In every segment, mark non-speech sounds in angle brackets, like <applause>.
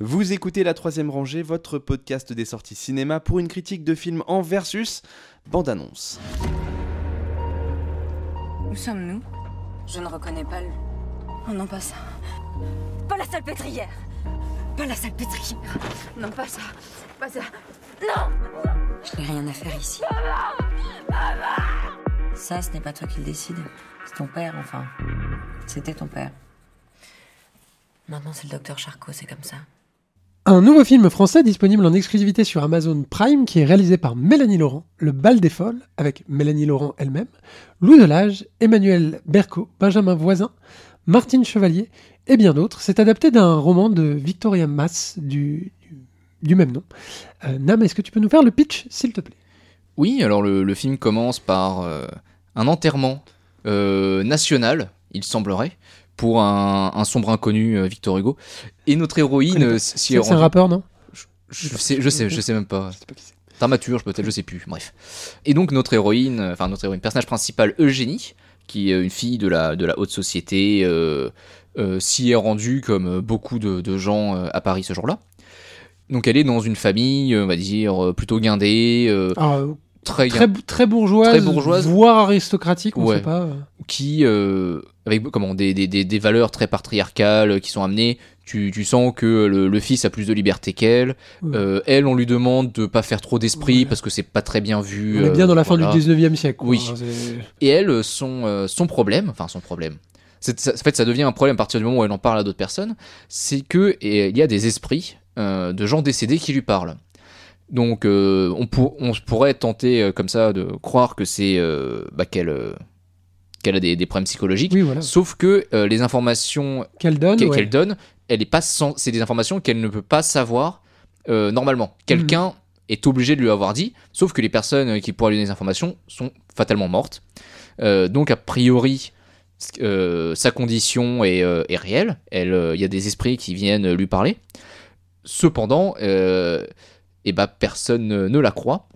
Vous écoutez La Troisième Rangée, votre podcast des sorties cinéma pour une critique de film en versus bande-annonce. Où sommes-nous? Je ne reconnais pas le... Oh non, pas ça. Pas la salpêtrière Pas la salpêtrière Non, pas ça. Pas ça. Non Je n'ai rien à faire ici. Ça, ce n'est pas toi qui le décide. C'est ton père, enfin. C'était ton père. Maintenant, c'est le docteur Charcot, c'est comme ça. Un nouveau film français disponible en exclusivité sur Amazon Prime qui est réalisé par Mélanie Laurent, Le Bal des Folles, avec Mélanie Laurent elle-même, Louis Delage, Emmanuel Berco, Benjamin Voisin, Martine Chevalier et bien d'autres. C'est adapté d'un roman de Victoria Mass du, même nom. Euh, Nam, est-ce que tu peux nous faire le pitch, s'il te plaît? Oui, alors le, le film commence par euh, un enterrement euh, national, il semblerait, pour un, un sombre inconnu, euh, Victor Hugo. Et notre héroïne, pas. euh, si C'est un rappeur, non? Je sais, je sais, je sais même pas. Je sais pas qui c'est. Dramaturge peut-être, je sais plus, bref. Et donc notre héroïne, euh, enfin notre héroïne, personnage principal, Eugénie, qui est une fille de la, de la haute société, euh, euh, s'y est rendue comme beaucoup de, de gens euh, à Paris ce jour-là. Donc elle est dans une famille, on va dire, plutôt guindée, euh, euh, très, très, très bourgeoise, Très bourgeoise. voire aristocratique, on Ouais. sait pas. euh. qui, euh, avec comment, des, des, des, valeurs très patriarcales euh, qui sont amenées. Tu, tu sens que le, le fils a plus de liberté qu'elle. Ouais. Euh, elle, on lui demande de pas faire trop d'esprit Ouais. parce que c'est pas très bien vu. On est bien dans la fin du 19e siècle. quoi. Oui. Et elle, son, son problème, enfin son problème, ça- en fait ça devient un problème à partir du moment où elle en parle à d'autres personnes, c'est que et, il y a des esprits euh, de gens décédés qui lui parlent. Donc euh, on, pour- on pourrait tenter euh, comme ça de croire que c'est euh, bah, qu'elle, a des, des problèmes psychologiques. Oui, voilà. Sauf que les informations Qu'elle donne. ouais. donne, elle est pas c'est des informations qu'elle ne peut pas savoir normalement. Quelqu'un Mhm. est obligé de lui avoir dit, sauf que les personnes qui pourraient lui donner des informations sont fatalement mortes. Donc a priori, sa condition est, est réelle. Elle, il y a des esprits qui viennent lui parler. Cependant, euh, eh ben, personne ne, la croit.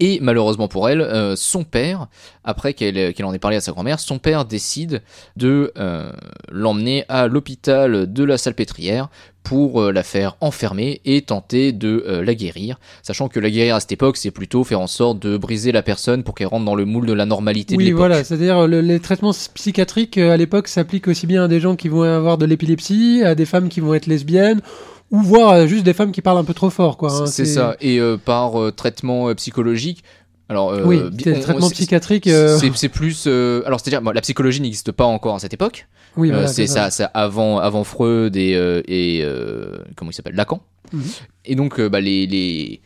Et malheureusement pour elle, euh, son père, après qu'elle en ait parlé à sa grand-mère, son père décide de euh, l'emmener à l'hôpital de la Salpêtrière pour euh, la faire enfermer et tenter de la guérir. Sachant que la guérir à cette époque, c'est plutôt faire en sorte de briser la personne pour qu'elle rentre dans le moule de la normalité de Oui, l'époque. voilà, c'est-à-dire le- les traitements psychiatriques à l'époque s'appliquent aussi bien à des gens qui vont avoir de l'épilepsie, à des femmes qui vont être lesbiennes, ou voire à juste des femmes qui parlent un peu trop fort, quoi. hein, c'est ça. Et euh, par euh, traitement euh, psychologique. Alors, euh, Oui, on- traitement c'est- psychiatrique. euh, C'est plus. euh, alors, c'est-à-dire, bon, la psychologie n'existe pas encore à cette époque. Oui, Euh, voilà, c'est ça, ça avant, avant Freud et, euh, et euh, comment il s'appelle Lacan. Mhm. Et donc, euh, bah, les, les,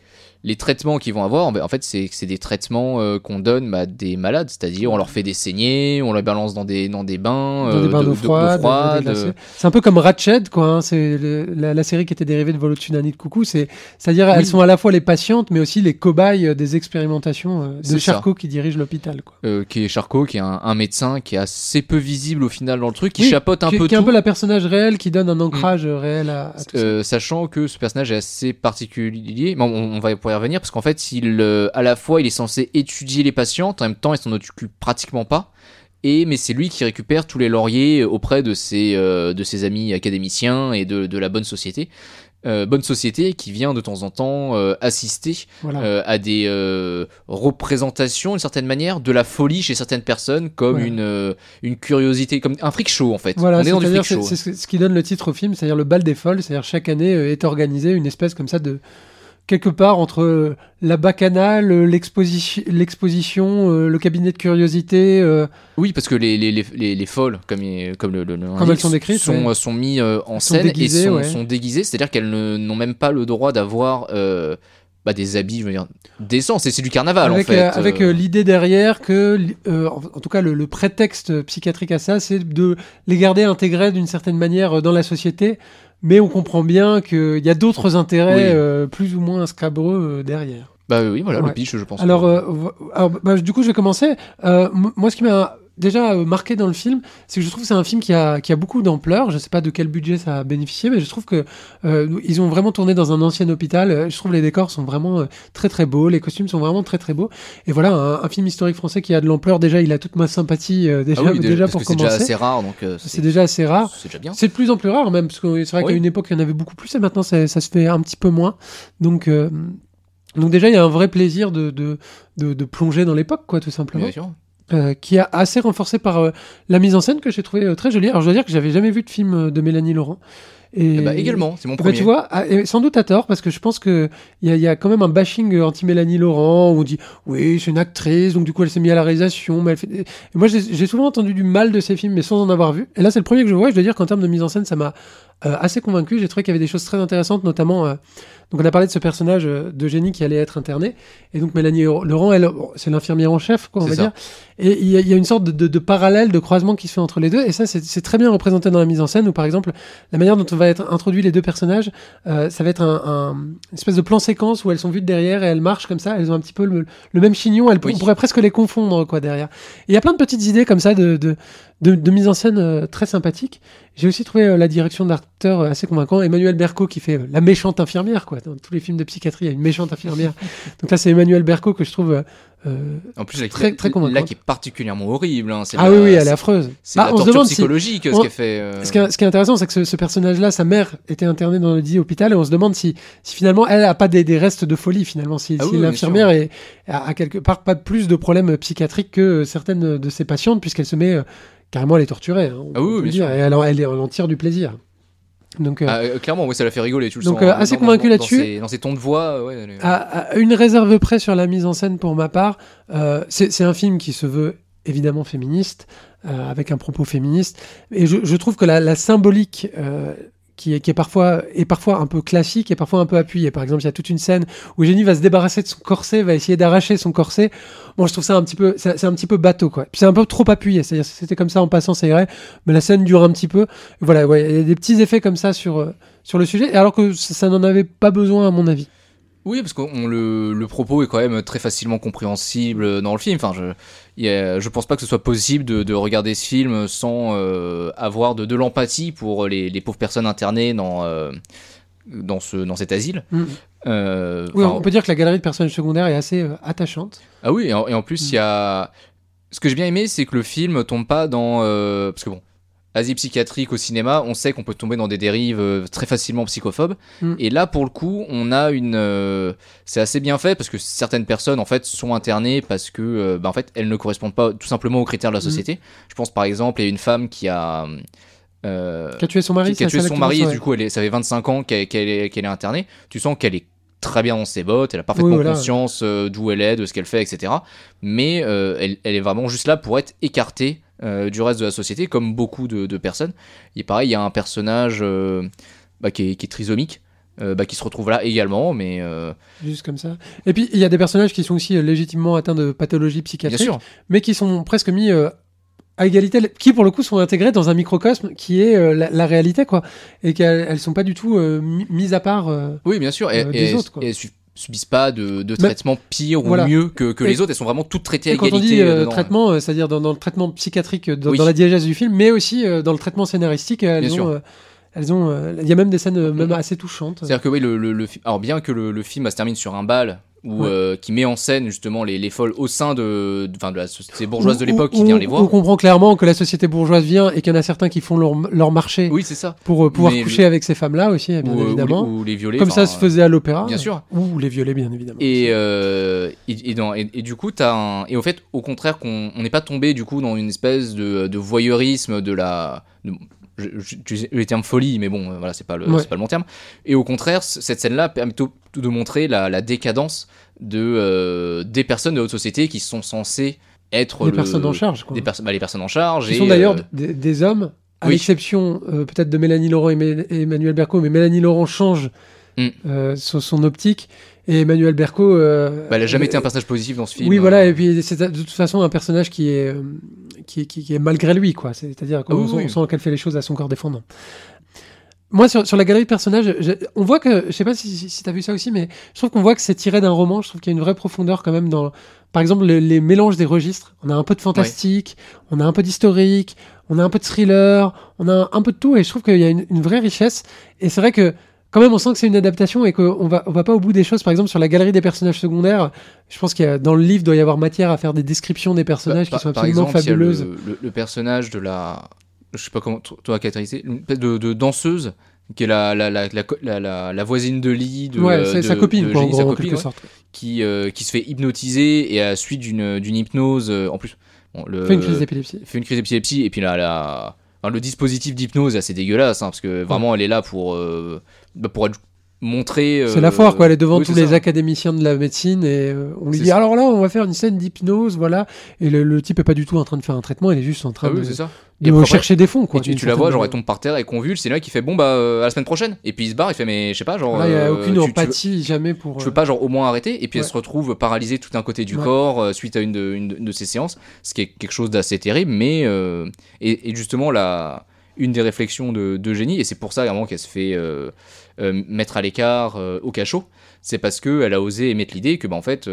les traitements qu'ils vont avoir, bah, en fait, c'est c'est des traitements euh, qu'on donne bah, à des malades, c'est-à-dire on leur fait des saignées, on les balance dans des, dans des bains, Dans des euh, bains de- d'eau de- froide, des euh, C'est un peu comme Ratched, quoi. hein, C'est la, la série qui était dérivée de Vol au-dessus d'un nid de coucou. C'est, c'est-à-dire, elles sont à la fois les patientes, mais aussi les cobayes des expérimentations de ça. Charcot qui dirige l'hôpital, qui est Charcot, qui est un, un médecin qui est assez peu visible au final dans le truc, qui Oui, chapeaute un qui, peu qui est tout. un peu la personnage réelle qui donne un ancrage euh, réel à, à tout ça. Sachant que ce personnage est assez particulier, mais on, on va pouvoir y revenir parce qu'en fait, il, euh, à la fois, il est censé étudier les patientes, en même temps, il s'en occupe pratiquement pas. Et mais c'est lui qui récupère tous les lauriers auprès de ses, euh, de ses amis académiciens et de, de la bonne société. Euh, bonne société qui vient de temps en temps euh, assister Voilà. à des représentations d'une certaine manière de la folie chez certaines personnes comme Ouais. une, une curiosité, comme un freak show en fait. Voilà, On est dans du freak c'est show. c'est ce qui donne le titre au film, c'est-à-dire le bal des folles, c'est-à-dire chaque année est organisée une espèce comme ça de quelque part entre euh, la bacchanale, euh, l'exposition, l'exposition, euh, le cabinet de curiosité. euh, Oui, parce que les, les, les, les, les folles, comme, comme le, le, Comme elles sont décrites, sont, ouais. sont mis en Sont scène déguisées, et sont, ouais. sont déguisées, c'est-à-dire qu'elles ne- n'ont même pas le droit d'avoir euh, bah, des habits, je veux dire, décents. C'est c'est du carnaval avec en fait. avec euh. l'idée derrière que, en, tout cas le, le prétexte psychiatrique à ça, c'est de les garder intégrés d'une certaine manière dans la société, mais on comprend bien qu'il y a d'autres intérêts Oui. euh, plus ou moins scabreux euh, derrière. Bah oui, voilà, Ouais. le pitch, je pense. Alors, euh, alors bah, du coup, je vais commencer. Euh, moi, ce qui m'a déjà euh, marqué dans le film, c'est que je trouve que c'est un film qui a, qui a beaucoup d'ampleur. Je sais pas de quel budget ça a bénéficié, mais je trouve que euh, ils ont vraiment tourné dans un ancien hôpital. Euh, Je trouve les décors sont vraiment euh, très très beaux, les costumes sont vraiment très très beaux. Et voilà, un, un film historique français qui a de l'ampleur. Déjà, il a toute ma sympathie euh, déjà, Ah oui, déjà, pour que c'est déjà commencer. assez rare, donc euh, C'est déjà assez rare. c'est déjà bien. C'est de plus en plus rare même, parce que c'est vrai Oui. qu'à une époque il y en avait beaucoup plus et maintenant ça, ça se fait un petit peu moins. Donc, euh, donc déjà il y a un vrai plaisir de, de, de, de plonger dans l'époque, quoi, tout simplement. Bien sûr. Euh, qui est assez renforcé par euh, la mise en scène que j'ai trouvé euh, très jolie. Alors je dois dire que j'avais jamais vu de film de Mélanie Laurent. Et bah, également, c'est mon Bah, premier. tu vois, ah, sans doute à tort, parce que je pense qu'il y a, y a quand même un bashing euh, anti-Mélanie Laurent, où on dit oui, c'est une actrice, donc du coup elle s'est mise à la réalisation. Mais elle fait... et moi j'ai souvent entendu du mal de ces films, mais sans en avoir vu. Et là c'est le premier que je vois, et je dois dire qu'en termes de mise en scène, ça m'a euh, assez convaincu. J'ai trouvé qu'il y avait des choses très intéressantes, notamment. euh, donc on a parlé de ce personnage euh, d'Eugénie qui allait être interné, et donc Mélanie Laurent, elle, c'est l'infirmière en chef, quoi, on va ça. dire. Et il y, a- il y a une sorte de, de- de parallèle, de croisement qui se fait entre les deux, et ça c'est c'est très bien représenté dans la mise en scène, où par exemple la manière dont on va être introduit les deux personnages, euh, ça va être un, un- une espèce de plan séquence où elles sont vues de derrière et elles marchent comme ça, elles ont un petit peu le, le même chignon, elles, Oui. on pourrait presque les confondre quoi derrière. Il y a plein de petites idées comme ça de, de, de, de mise en scène euh, très sympathiques. J'ai aussi trouvé euh, la direction d'acteur euh, assez convaincant. Emmanuel Berco qui fait euh, la méchante infirmière quoi. Dans tous les films de psychiatrie, il y a une méchante infirmière. <laughs> Donc là c'est Emmanuel Berco que je trouve euh, En plus, là, Très- très là, convaincante. qui est particulièrement horrible. hein, ah la- oui oui, elle est affreuse. C'est Bah, la on se torture demande si psychologique, on- ce qu'elle fait. euh, Ce qui, est, ce qui est intéressant, c'est que ce, ce personnage-là, sa mère était internée dans le dit hôpital, et on se demande si, si finalement elle a pas des, des restes de folie finalement, si, Ah si oui, l'infirmière a, a quelque part pas plus de problèmes psychiatriques que certaines de ses patientes, puisqu'elle se met euh, carrément à les torturer. hein, Ah oui, bien dire, sûr. et elle, en- elle, elle en tire du plaisir. Donc, euh, Ah, euh, clairement, ouais, ça l'a fait rigoler. Tu le Donc, sens, euh, hein, assez dans- convaincu là-dessus. Dans ses, tons de voix, ouais. elle est- à, à une réserve près sur la mise en scène pour ma part, euh, c'est c'est un film qui se veut évidemment féministe, avec un propos féministe, et je, je trouve que la, la symbolique qui, est, qui est parfois est parfois un peu classique et parfois un peu appuyée. Par exemple, il y a toute une scène où Jenny va se débarrasser de son corset, va essayer d'arracher son corset. Bon, je trouve ça un petit peu, c'est c'est un petit peu bateau quoi. Puis c'est un peu trop appuyé. C'est-à-dire c'était comme ça en passant, ça irait, mais la scène dure un petit peu. Voilà, ouais, il y a des petits effets comme ça sur euh, sur le sujet, alors que ça n'en avait pas besoin à mon avis. Oui, parce que le, le propos est quand même très facilement compréhensible dans le film. Enfin, je, a- je pense pas que ce soit possible de, de regarder ce film sans euh, avoir de, de l'empathie pour les, les pauvres personnes internées dans, euh, dans, ce, dans cet asile. Mm. Euh, Oui, on peut dire que la galerie de personnages secondaires est assez euh, attachante. Ah oui, et en, et en plus, il y a. Ce que j'ai bien aimé, c'est que le film tombe pas dans. euh, Parce que bon, asile psychiatrique au cinéma, on sait qu'on peut tomber dans des dérives euh, très facilement psychophobes. Mm. Et là, pour le coup, on a une. euh, C'est assez bien fait parce que certaines personnes, en fait, sont internées parce que, euh, bah, en fait, elles ne correspondent pas tout simplement aux critères de la Mm. société. Je pense par exemple, il y a une femme qui a. euh, Qui a tué son mari, qui, qui a c'est tué ça, son exactement mari ça, et ouais. du coup elle est, ça fait 25 ans qu'elle qu'elle est, qu'elle est internée tu sens qu'elle est très bien dans ses bottes elle a parfaitement Oui, voilà. conscience euh, d'où elle est de ce qu'elle fait etc mais euh, elle, elle est vraiment juste là pour être écartée euh, du reste de la société comme beaucoup de, de personnes et pareil il y a un personnage euh, bah, qui, est, qui est trisomique euh, bah, qui se retrouve là également mais Juste comme ça. Et puis, il y a des personnages qui sont aussi légitimement atteints de pathologies psychiatriques, mais qui sont presque mis à égalité, qui pour le coup sont intégrés dans un microcosme qui est euh, la, la réalité, quoi. Et qu'elles elles sont pas du tout euh, mi- mises à part. euh, oui bien sûr et, et des autres, quoi. et elles su- subissent pas de, de Mais- traitement pire ou Voilà. mieux que, que Et- les autres elles sont vraiment toutes traitées à Et quand on égalité dit euh, dedans. traitement, euh, c'est-à-dire dans, dans le traitement psychiatrique, euh, dans, Oui. dans la diégèse du film, mais aussi euh, dans le traitement scénaristique, elles Bien ont, euh, elles ont, euh, il y a même des scènes euh, même Mhm. assez touchantes. C'est-à-dire que oui, le, le, alors bien que le, le film bah, se termine sur un bal où, Ouais. euh, qui met en scène justement les, les folles au sein de, de, la société bourgeoise de l'époque qui vient les On voir. comprend clairement que la société bourgeoise vient et qu'il y en a certains qui font leur, leur marché Oui, c'est ça. pour euh, pouvoir Mais coucher avec ces femmes-là aussi, bien Ou, euh, ou évidemment. ou les violer. Comme ça se faisait à l'opéra. Bien sûr. Ou les violer, bien évidemment. Et, euh, et, et dans- et- et du coup, un. Et au fait, au contraire, qu'on on n'est pas tombé du coup dans une espèce de, de voyeurisme de la. J'utilise le terme folie, mais bon, euh, voilà, c'est pas, le, Ouais. pas le bon terme. Et au contraire, cette scène-là permet de montrer la, la décadence de, euh, des personnes de haute société qui sont censées être les le- personnes en charge. Quoi. des perso- bah, les personnes en charge. Qui et, sont d'ailleurs euh, des, des hommes, à oui. l'exception euh, peut-être de Mélanie Laurent et, Mé- et Emmanuel Berco, mais Mélanie Laurent change Mm. euh, son, son optique et Emmanuel Berco. euh, bah, elle a jamais euh, été un personnage positif dans ce film. Oui, voilà, et puis c'est de toute façon un personnage qui est, euh, qui, est- qui- qui est malgré lui, quoi. C'est-à-dire qu'on Ah oui, on oui. sent qu'elle fait les choses à son corps défendant. moi, sur, sur la galerie de personnages, je- on voit que, je sais pas si, si, tu as vu ça aussi, mais je trouve qu'on voit que c'est tiré d'un roman. Je trouve qu'il y a une vraie profondeur quand même dans, par exemple, le- les mélanges des registres. On a un peu de fantastique, on a un peu d'historique, on a un peu de thriller, on a un peu de tout, et je trouve qu'il y a une, une vraie richesse. Et c'est vrai que, quand même, on sent que c'est une adaptation et qu'on va, on va pas au bout des choses. Par exemple, sur la galerie des personnages secondaires, je pense qu'il y a, dans le livre, doit y avoir matière à faire des descriptions des personnages Par- qui sont par absolument exemple, il y a le- fabuleuses. Le, le personnage de la. Je sais pas comment toi caractériser. Une espèce de, de danseuse qui est la, la, la, la, co- la, la- la voisine de lit de. ouais, de- sa copine, de gros, sa copine, ouais, sorte. qui, euh, qui se fait hypnotiser et à la suite d'une hypnose. euh, en plus. bon, le, Fait une crise d'épilepsie. fait une crise d'épilepsie et puis là, la, enfin, le dispositif d'hypnose est assez dégueulasse hein, parce que vraiment elle est là pour euh, bah, pour être montrée C'est euh, la foire, quoi. Elle est devant oui, tous c'est les ça. académiciens de la médecine et euh, on lui C'est dit ça. alors là, on va faire une scène d'hypnose, voilà. Et le, le type est pas du tout en train de faire un traitement, il est juste en train Ah oui, de, c'est ça. de chercher des fonds, quoi. et tu, tu la vois, genre elle tombe par terre et convulse, c'est là qui fait bon bah euh, à la semaine prochaine. Et puis il se barre, il fait mais je sais pas, genre. Là, il a euh, aucune tu- tu veux- empathie jamais pour. Tu euh, veux pas genre au moins arrêter et puis Ouais. elle se retrouve paralysée tout un côté du Ouais. corps suite à une de, une de- ces séances, ce qui est quelque chose d'assez terrible. Mais et, et justement la une des réflexions de, de Génie et c'est pour ça vraiment qu'elle se fait euh, euh, mettre à l'écart euh, au cachot, c'est parce que elle a osé émettre l'idée que bah en fait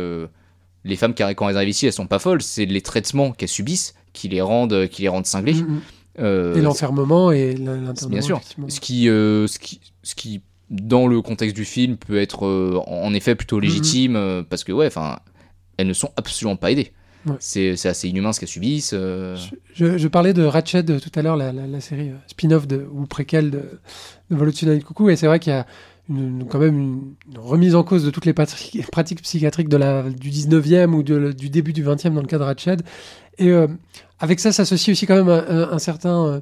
les femmes quand elles arrivent ici elles sont pas folles, c'est les traitements qu'elles subissent qui les rendent qui les rendent cinglées. mm, mm. Euh, Et l'enfermement et l'in- l'internement. Bien sûr. ce qui, ce qui, ce qui, dans le contexte du film, peut être en effet plutôt légitime, euh, parce que ouais, enfin, elles ne sont absolument pas aidées. Ouais. C'est assez inhumain ce qu'elles subissent. euh. Je, je parlais de Ratched euh, tout à l'heure, la, la- la série euh, spin-off ou préquelle de, de Vol au-dessus d'un nid de coucou, et c'est vrai qu'il y a une, quand même une, une remise en cause de toutes les pratiques psychiatriques de la, du 19e ou de- du début du 20e dans le cas de Ratched. Et euh, avec ça s'associe aussi quand même un, un- un certain... euh,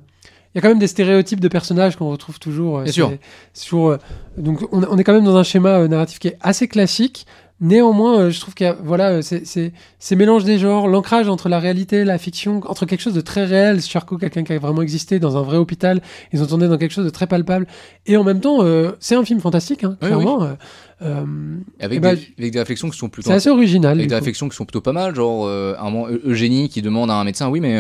il y a quand même des stéréotypes de personnages qu'on retrouve toujours. Bien sûr. toujours, donc on, on est quand même dans un schéma narratif qui est assez classique. Néanmoins, euh, je trouve qu'il y a voilà, euh, c'est- c'est ces mélanges des genres, l'ancrage entre la réalité et la fiction, entre quelque chose de très réel, Charcot, quelqu'un qui a vraiment existé dans un vrai hôpital, ils ont tourné dans quelque chose de très palpable, et en même temps, euh, c'est un film fantastique, hein, Oui, clairement. euh, Avec, eh ben, des, avec des réflexions qui sont plutôt. c'est assez original. Avec des coup. réflexions qui sont plutôt pas mal, genre euh, un moment, Eu- Eugénie qui demande à un médecin, oui mais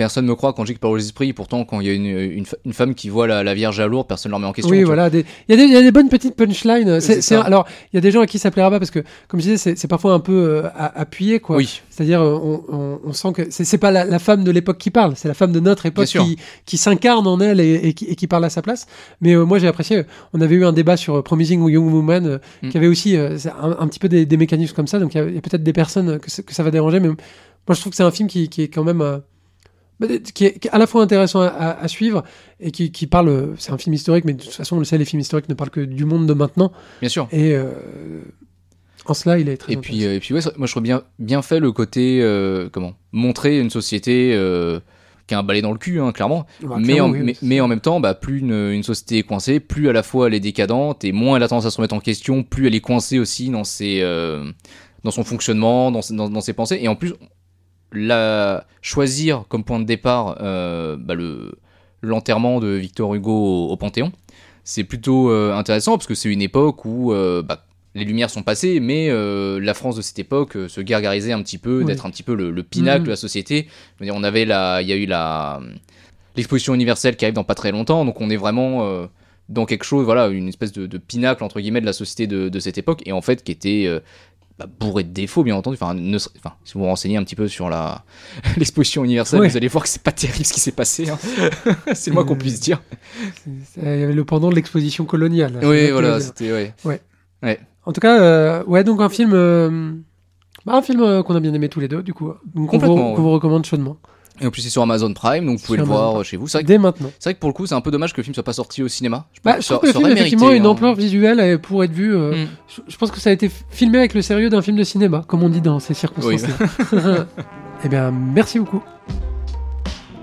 personne me croit quand je dis que par les esprits, pourtant quand il y a une, une, une femme qui voit la, la Vierge à Lourdes, personne ne la remet en question. Oui, voilà. des- Il y, a des- il y a des bonnes petites punchlines. C'est, C'est alors, il y a des gens à qui ça plaira pas parce que, comme je disais, c'est, c'est parfois un peu euh, appuyé, quoi. Oui, C'est-à-dire, euh, on, on- on sent que c'est, c'est pas la, la femme de l'époque qui parle, c'est la femme de notre époque qui, qui s'incarne en elle et, et qui, et qui parle à sa place. Mais euh, moi, j'ai apprécié. euh, On avait eu un débat sur euh, Promising Young Woman euh, Mm. qui avait aussi euh, un, un petit peu des, des mécanismes comme ça. Donc, il y a, il y a peut-être des personnes que, ça- que ça va déranger, mais moi, je trouve que c'est un film qui, qui est quand même. Bah, qui est, qui est à la fois intéressant à, à- à suivre et qui, qui parle. C'est un film historique, mais de toute façon, on le sait, les films historiques ne parlent que du monde de maintenant. bien sûr. Et euh, en cela, il est très Et puis, euh, et puis ouais, moi je trouve bien, bien fait le côté, euh, comment, montrer une société qui a un balai dans le cul, hein, clairement. Bah, mais, clairement, en, oui, mais, en même temps, bah, plus une, une société est coincée, plus à la fois elle est décadente et moins elle a tendance à se remettre en question, plus elle est coincée aussi dans, ses, dans son fonctionnement, dans, dans ses pensées. Et en plus, la, choisir comme point de départ euh, bah, le, l'enterrement de Victor Hugo au, au Panthéon, c'est plutôt euh, intéressant parce que c'est une époque où euh, bah, les lumières sont passées, mais la France de cette époque se gargarisait un petit peu, Oui. d'être un petit peu le, le pinacle Mhm. de la société. Je veux dire, on avait la, il y a eu la l'exposition universelle qui arrive dans pas très longtemps, donc on est vraiment dans quelque chose, voilà, une espèce de, de pinacle entre guillemets de la société de, de cette époque, et en fait qui était euh, bah, bourré de défauts, bien entendu. Enfin, ne ser- enfin, si vous vous renseignez un petit peu sur la <laughs> l'exposition universelle, Ouais. vous allez voir que c'est pas terrible ce qui s'est passé. hein. <laughs> c'est le moins qu'on Euh, puisse dire. Il y avait le pendant de l'exposition coloniale. Oui, voilà, c'était ouais. En tout cas, euh, ouais, donc un film, euh, bah, un film euh, qu'on a bien aimé tous les deux, du coup, donc vous, Complètement, qu'on ouais. vous recommande chaudement. Et en plus, c'est sur Amazon Prime, donc vous pouvez le Amazon voir Prime. chez vous. C'est vrai, que- Dès maintenant. c'est vrai que pour le coup, c'est un peu dommage que le film soit pas sorti au cinéma. Je, Bah, pense je trouve ça- que le ça film aurait effectivement a mérité, une hein. ampleur visuelle euh, pour être vu. euh, Mm. je, je pense que ça a été filmé avec le sérieux d'un film de cinéma, comme on dit dans ces circonstances. <laughs> <laughs> eh bien, merci beaucoup.